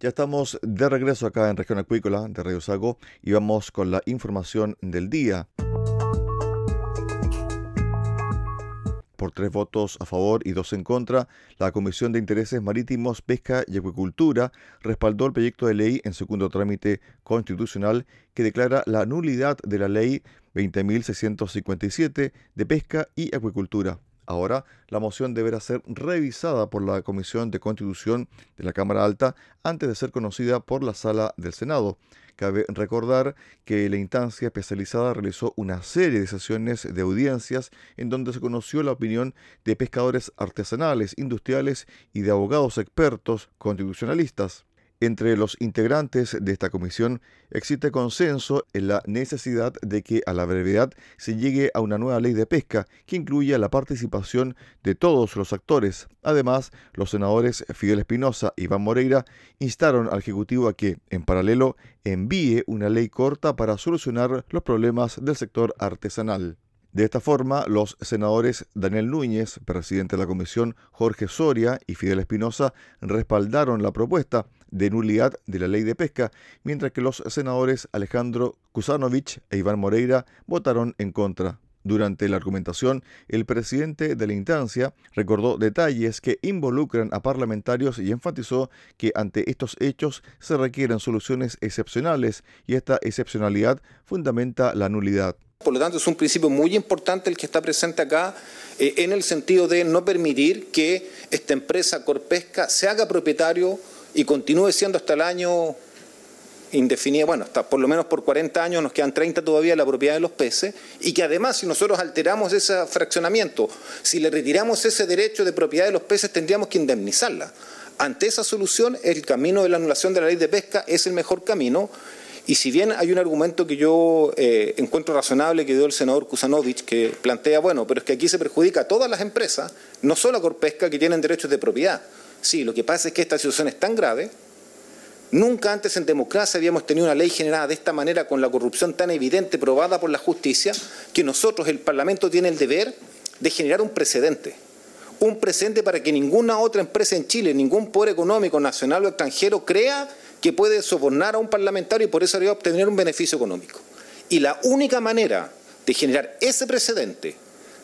Ya estamos de regreso acá en Región Acuícola de Radio Sago y vamos con la información del día. Por tres votos a favor y dos en contra, la Comisión de Intereses Marítimos, Pesca y Acuicultura respaldó el proyecto de ley en segundo trámite constitucional que declara la nulidad de la Ley 20.657 de Pesca y Acuicultura. Ahora, la moción deberá ser revisada por la Comisión de Constitución de la Cámara Alta antes de ser conocida por la Sala del Senado. Cabe recordar que la instancia especializada realizó una serie de sesiones de audiencias en donde se conoció la opinión de pescadores artesanales, industriales y de abogados expertos constitucionalistas. Entre los integrantes de esta comisión existe consenso en la necesidad de que a la brevedad se llegue a una nueva ley de pesca que incluya la participación de todos los actores. Además, los senadores Fidel Espinosa y Iván Moreira instaron al Ejecutivo a que, en paralelo, envíe una ley corta para solucionar los problemas del sector artesanal. De esta forma, los senadores Daniel Núñez, presidente de la comisión, Jorge Soria y Fidel Espinosa respaldaron la propuesta de nulidad de la ley de pesca, mientras que los senadores Alejandro Kusanovich e Iván Moreira votaron en contra. Durante la argumentación, el presidente de la instancia recordó detalles que involucran a parlamentarios y enfatizó que ante estos hechos se requieren soluciones excepcionales y esta excepcionalidad fundamenta la nulidad. Por lo tanto, es un principio muy importante el que está presente acá, eh, en el sentido de no permitir que esta empresa Corpesca se haga propietario y continúe siendo hasta el año indefinido, bueno, hasta por lo menos por 40 años, nos quedan 30 todavía la propiedad de los peces, y que además si nosotros alteramos ese fraccionamiento, si le retiramos ese derecho de propiedad de los peces, tendríamos que indemnizarla. Ante esa solución, el camino de la anulación de la ley de pesca es el mejor camino, y si bien hay un argumento que yo eh, encuentro razonable que dio el senador Kusanovich, que plantea, bueno, pero es que aquí se perjudica a todas las empresas, no solo a Corpesca, que tienen derechos de propiedad. Sí, lo que pasa es que esta situación es tan grave, nunca antes en democracia habíamos tenido una ley generada de esta manera, con la corrupción tan evidente, probada por la justicia, que nosotros, el Parlamento, tiene el deber de generar un precedente un precedente para que ninguna otra empresa en Chile, ningún poder económico nacional o extranjero crea que puede sobornar a un parlamentario y por eso haría obtener un beneficio económico. Y la única manera de generar ese precedente,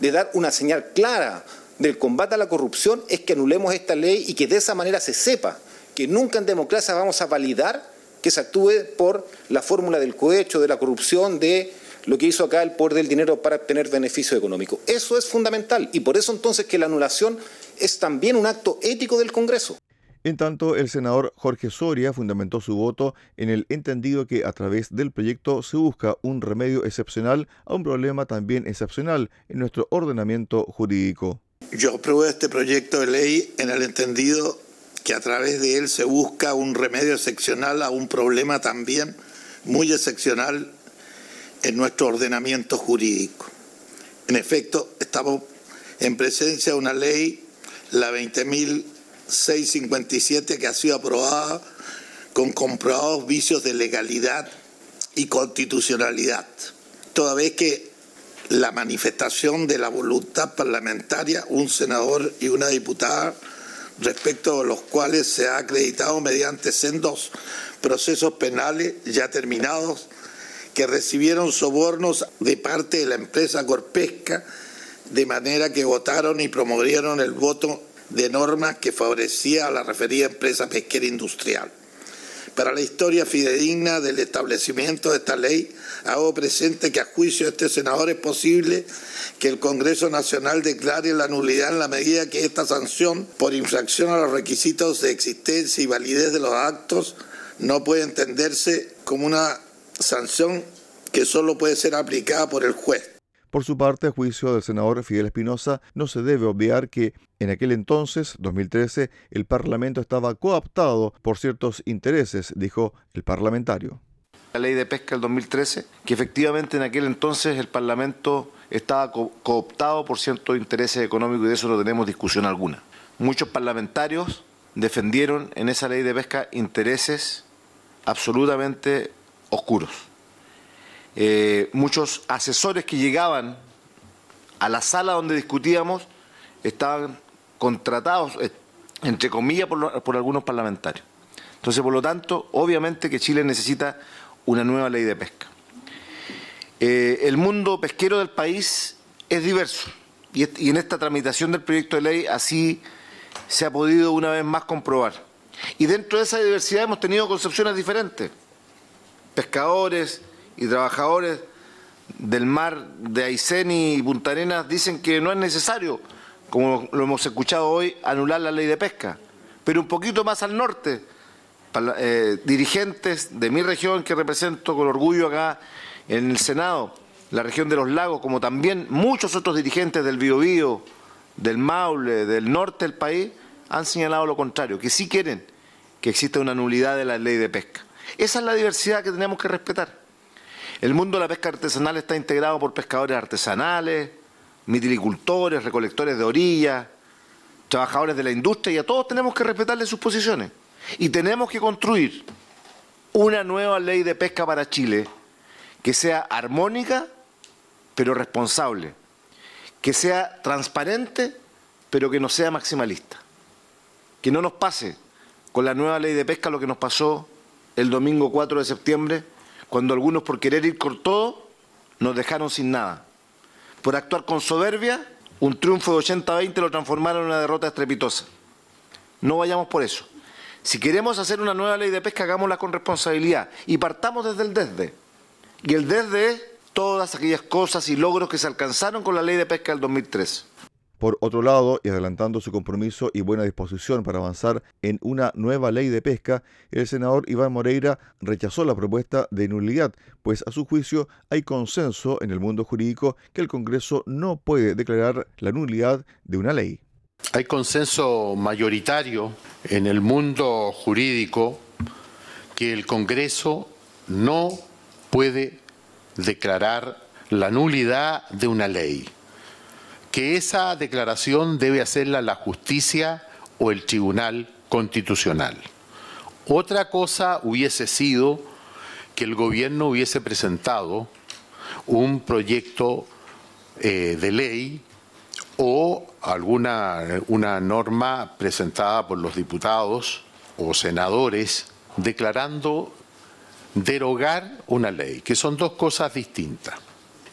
de dar una señal clara del combate a la corrupción, es que anulemos esta ley y que de esa manera se sepa que nunca en democracia vamos a validar que se actúe por la fórmula del cohecho, de la corrupción, de lo que hizo acá el poder del dinero para obtener beneficio económico. Eso es fundamental y por eso entonces que la anulación es también un acto ético del Congreso. En tanto, el senador Jorge Soria fundamentó su voto en el entendido que a través del proyecto se busca un remedio excepcional a un problema también excepcional en nuestro ordenamiento jurídico. Yo apruebo este proyecto de ley en el entendido que a través de él se busca un remedio excepcional a un problema también muy excepcional en nuestro ordenamiento jurídico. En efecto, estamos en presencia de una ley, la 20.657, que ha sido aprobada con comprobados vicios de legalidad y constitucionalidad, toda vez que la manifestación de la voluntad parlamentaria, un senador y una diputada, respecto a los cuales se ha acreditado mediante sendos procesos penales ya terminados que recibieron sobornos de parte de la empresa Corpesca, de manera que votaron y promovieron el voto de normas que favorecía a la referida empresa pesquera industrial. Para la historia fidedigna del establecimiento de esta ley, hago presente que a juicio de este senador es posible que el Congreso Nacional declare la nulidad en la medida que esta sanción por infracción a los requisitos de existencia y validez de los actos no puede entenderse como una sanción que solo puede ser aplicada por el juez. Por su parte, a juicio del senador Fidel Espinosa, no se debe obviar que en aquel entonces, 2013, el Parlamento estaba cooptado por ciertos intereses, dijo el parlamentario. La ley de pesca del 2013, que efectivamente en aquel entonces el Parlamento estaba cooptado por ciertos intereses económicos y de eso no tenemos discusión alguna. Muchos parlamentarios defendieron en esa ley de pesca intereses absolutamente oscuros. Eh, muchos asesores que llegaban a la sala donde discutíamos estaban contratados, eh, entre comillas, por, algunos parlamentarios. Entonces, por lo tanto, obviamente que Chile necesita una nueva ley de pesca. Eh, el mundo pesquero del país es diverso y, en esta tramitación del proyecto de ley así se ha podido una vez más comprobar. Y dentro de esa diversidad hemos tenido concepciones diferentes. Pescadores, y trabajadores del mar de Aysén y Punta Arenas dicen que no es necesario, como lo hemos escuchado hoy, anular la ley de pesca. Pero un poquito más al norte, eh, dirigentes de mi región que represento con orgullo acá en el Senado, la región de los lagos, como también muchos otros dirigentes del Biobío, del Maule, del norte del país, han señalado lo contrario, que sí quieren que exista una nulidad de la ley de pesca. Esa es la diversidad que tenemos que respetar. El mundo de la pesca artesanal está integrado por pescadores artesanales, mitilicultores, recolectores de orilla, trabajadores de la industria y a todos tenemos que respetarle sus posiciones. Y tenemos que construir una nueva ley de pesca para Chile que sea armónica pero responsable, que sea transparente pero que no sea maximalista. Que no nos pase con la nueva ley de pesca lo que nos pasó el domingo 4 de septiembre cuando algunos por querer ir con todo nos dejaron sin nada. Por actuar con soberbia, un triunfo de 80-20 lo transformaron en una derrota estrepitosa. No vayamos por eso. Si queremos hacer una nueva ley de pesca, hagámosla con responsabilidad y partamos desde el desde. Y el desde es todas aquellas cosas y logros que se alcanzaron con la ley de pesca del 2003. Por otro lado, y adelantando su compromiso y buena disposición para avanzar en una nueva ley de pesca, el senador Iván Moreira rechazó la propuesta de nulidad, pues a su juicio hay consenso en el mundo jurídico que el Congreso no puede declarar la nulidad de una ley. Hay consenso mayoritario en el mundo jurídico que el Congreso no puede declarar la nulidad de una ley que esa declaración debe hacerla la justicia o el Tribunal Constitucional. Otra cosa hubiese sido que el gobierno hubiese presentado un proyecto eh, de ley o alguna una norma presentada por los diputados o senadores declarando derogar una ley, que son dos cosas distintas.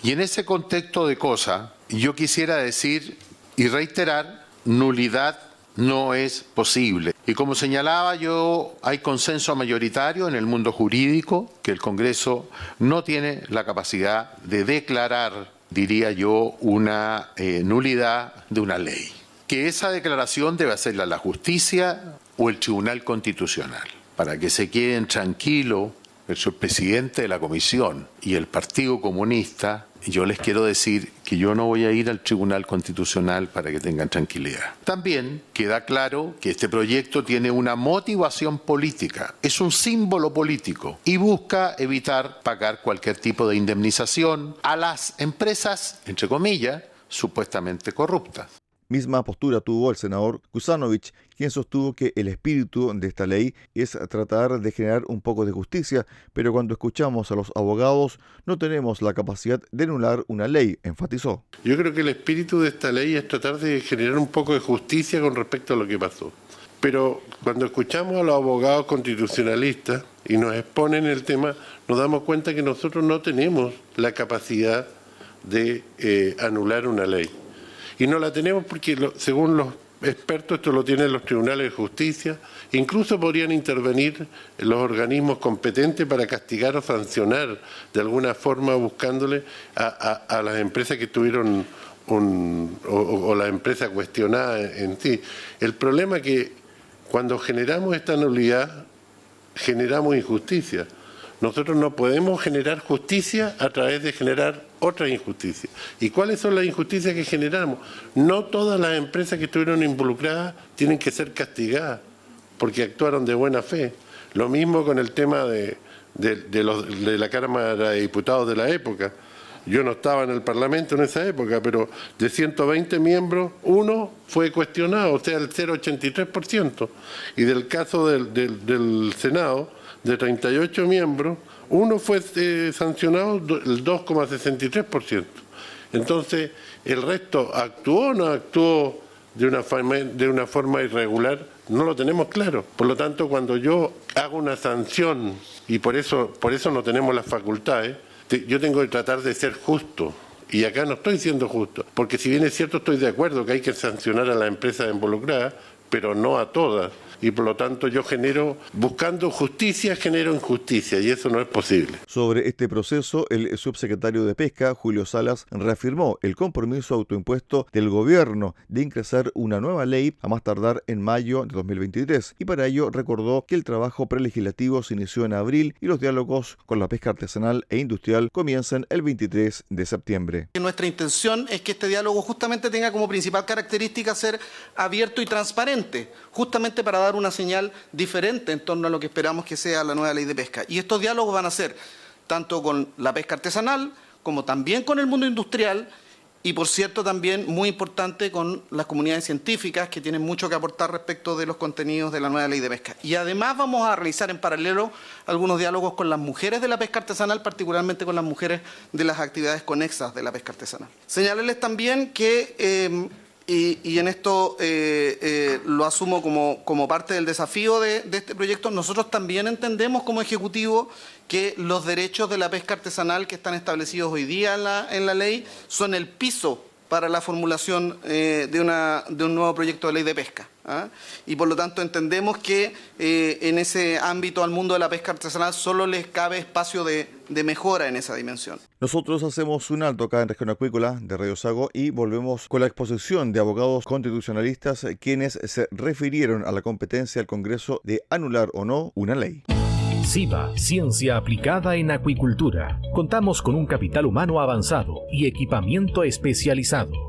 Y en ese contexto de cosas, yo quisiera decir y reiterar, nulidad no es posible. Y como señalaba yo, hay consenso mayoritario en el mundo jurídico que el Congreso no tiene la capacidad de declarar, diría yo, una eh, nulidad de una ley. Que esa declaración debe hacerla la justicia o el Tribunal Constitucional, para que se queden tranquilos el presidente de la comisión y el Partido Comunista, yo les quiero decir que yo no voy a ir al Tribunal Constitucional para que tengan tranquilidad. También queda claro que este proyecto tiene una motivación política, es un símbolo político y busca evitar pagar cualquier tipo de indemnización a las empresas, entre comillas, supuestamente corruptas. Misma postura tuvo el senador Kusanovich, quien sostuvo que el espíritu de esta ley es tratar de generar un poco de justicia, pero cuando escuchamos a los abogados no tenemos la capacidad de anular una ley, enfatizó. Yo creo que el espíritu de esta ley es tratar de generar un poco de justicia con respecto a lo que pasó. Pero cuando escuchamos a los abogados constitucionalistas y nos exponen el tema, nos damos cuenta que nosotros no tenemos la capacidad de eh, anular una ley. Y no la tenemos porque, según los expertos, esto lo tienen los tribunales de justicia. Incluso podrían intervenir los organismos competentes para castigar o sancionar de alguna forma buscándole a, las empresas que tuvieron un, o, la empresa cuestionada en sí. El problema es que cuando generamos esta nulidad, generamos injusticia. Nosotros no podemos generar justicia a través de generar otra injusticia. ¿Y cuáles son las injusticias que generamos? No todas las empresas que estuvieron involucradas tienen que ser castigadas porque actuaron de buena fe. Lo mismo con el tema de, de, la Cámara de Diputados de la época. Yo no estaba en el Parlamento en esa época, pero de 120 miembros, uno fue cuestionado, o sea, el 0,83%. Y del caso del, del Senado, de 38 miembros, uno fue eh, sancionado el 2,63%. Entonces, el resto actuó o no actuó de una, forma, de una forma irregular, no lo tenemos claro. Por lo tanto, cuando yo hago una sanción, y por eso, por eso no tenemos las facultades, yo tengo que tratar de ser justo. Y acá no estoy siendo justo, porque si bien es cierto, estoy de acuerdo que hay que sancionar a la empresa involucrada, pero no a todas y por lo tanto yo genero, buscando justicia, genero injusticia y eso no es posible. Sobre este proceso, el subsecretario de Pesca, Julio Salas, reafirmó el compromiso autoimpuesto del gobierno de ingresar una nueva ley a más tardar en mayo de 2023 y para ello recordó que el trabajo prelegislativo se inició en abril y los diálogos con la pesca artesanal e industrial comienzan el 23 de septiembre. Nuestra intención es que este diálogo justamente tenga como principal característica ser abierto y transparente, justamente para dar una señal diferente en torno a lo que esperamos que sea la nueva ley de pesca. Y estos diálogos van a ser tanto con la pesca artesanal como también con el mundo industrial y por cierto también muy importante con las comunidades científicas que tienen mucho que aportar respecto de los contenidos de la nueva ley de pesca. Y además vamos a realizar en paralelo algunos diálogos con las mujeres de la pesca artesanal, particularmente con las mujeres de las actividades conexas de la pesca artesanal. Señalarles también que eh, y, en esto eh, eh, lo asumo como, como, parte del desafío de, este proyecto. Nosotros también entendemos como Ejecutivo que los derechos de la pesca artesanal que están establecidos hoy día en la, en la ley son el piso para la formulación eh, de, una, de, un nuevo proyecto de ley de pesca. ¿Ah? Y por lo tanto entendemos que eh, en ese ámbito al mundo de la pesca artesanal solo les cabe espacio de, de, mejora en esa dimensión. Nosotros hacemos un alto acá en Región Acuícola de Radio Sago y volvemos con la exposición de abogados constitucionalistas quienes se refirieron a la competencia del Congreso de anular o no una ley. SIVA, Ciencia Aplicada en Acuicultura. Contamos con un capital humano avanzado y equipamiento especializado.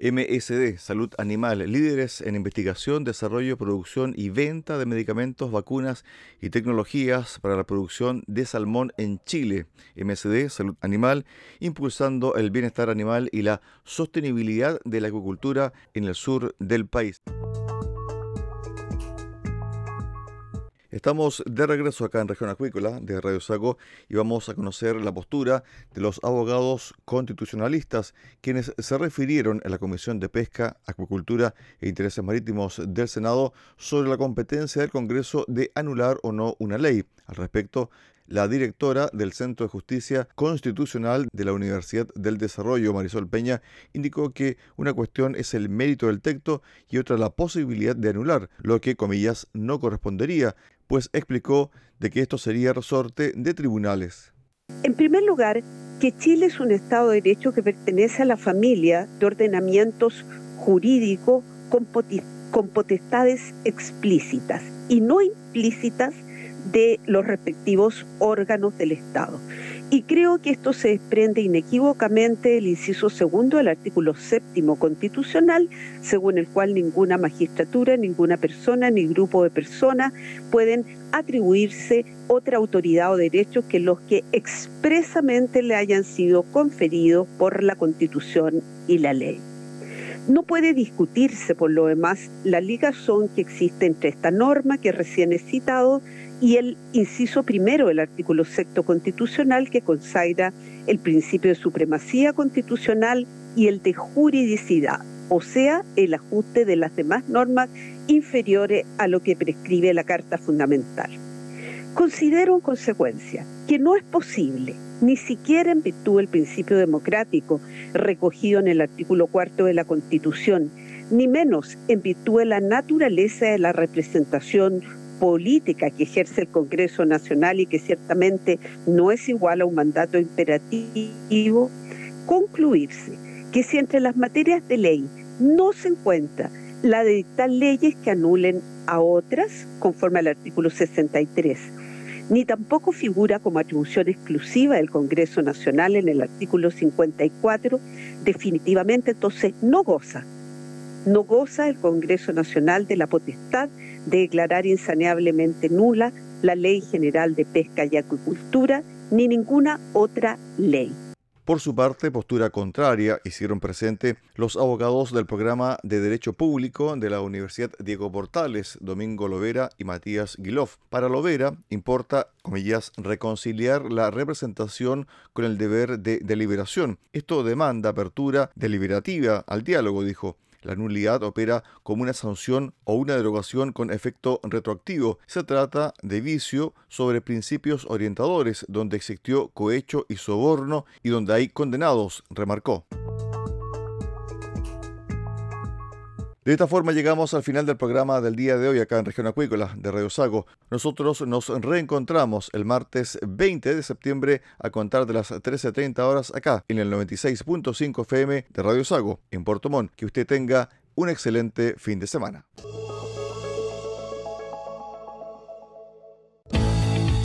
MSD, Salud Animal, líderes en investigación, desarrollo, producción y venta de medicamentos, vacunas y tecnologías para la producción de salmón en Chile. MSD, Salud Animal, impulsando el bienestar animal y la sostenibilidad de la acuicultura en el sur del país. Estamos de regreso acá en Región Acuícola de Radio Saco y vamos a conocer la postura de los abogados constitucionalistas quienes se refirieron en la Comisión de Pesca, Acuicultura e Intereses Marítimos del Senado sobre la competencia del Congreso de anular o no una ley. Al respecto, la directora del Centro de Justicia Constitucional de la Universidad del Desarrollo, Marisol Peña, indicó que una cuestión es el mérito del texto y otra la posibilidad de anular, lo que, comillas, no correspondería, pues explicó de que esto sería resorte de tribunales. En primer lugar, que Chile es un Estado de Derecho que pertenece a la familia de ordenamientos jurídicos con, con potestades explícitas y no implícitas de los respectivos órganos del Estado. Y creo que esto se desprende inequívocamente del inciso segundo del artículo séptimo constitucional, según el cual ninguna magistratura, ninguna persona ni grupo de personas pueden atribuirse otra autoridad o derecho que los que expresamente le hayan sido conferidos por la Constitución y la ley. No puede discutirse, por lo demás, la ligazón que existe entre esta norma que recién he citado y el inciso primero del artículo sexto constitucional que consagra el principio de supremacía constitucional y el de juridicidad, o sea, el ajuste de las demás normas inferiores a lo que prescribe la Carta Fundamental. Considero en consecuencia que no es posible, ni siquiera en virtud del principio democrático recogido en el artículo cuarto de la Constitución, ni menos en virtud de la naturaleza de la representación política que ejerce el Congreso Nacional y que ciertamente no es igual a un mandato imperativo, concluirse que si entre las materias de ley no se encuentra la de dictar leyes que anulen a otras, conforme al artículo 63, ni tampoco figura como atribución exclusiva del Congreso Nacional en el artículo 54, definitivamente entonces no goza, no goza el Congreso Nacional de la potestad de declarar insaneablemente nula la Ley General de Pesca y Acuicultura ni ninguna otra ley. Por su parte, postura contraria hicieron presente los abogados del programa de Derecho Público de la Universidad Diego Portales, Domingo Lovera y Matías Guiloff. Para Lovera importa, comillas, reconciliar la representación con el deber de deliberación. Esto demanda apertura deliberativa al diálogo, dijo. La nulidad opera como una sanción o una derogación con efecto retroactivo. Se trata de vicio sobre principios orientadores, donde existió cohecho y soborno y donde hay condenados, remarcó. De esta forma llegamos al final del programa del día de hoy acá en Región Acuícola de Radio Sago. Nosotros nos reencontramos el martes 20 de septiembre a contar de las 13.30 horas acá en el 96.5 FM de Radio Sago en Puerto Montt. Que usted tenga un excelente fin de semana.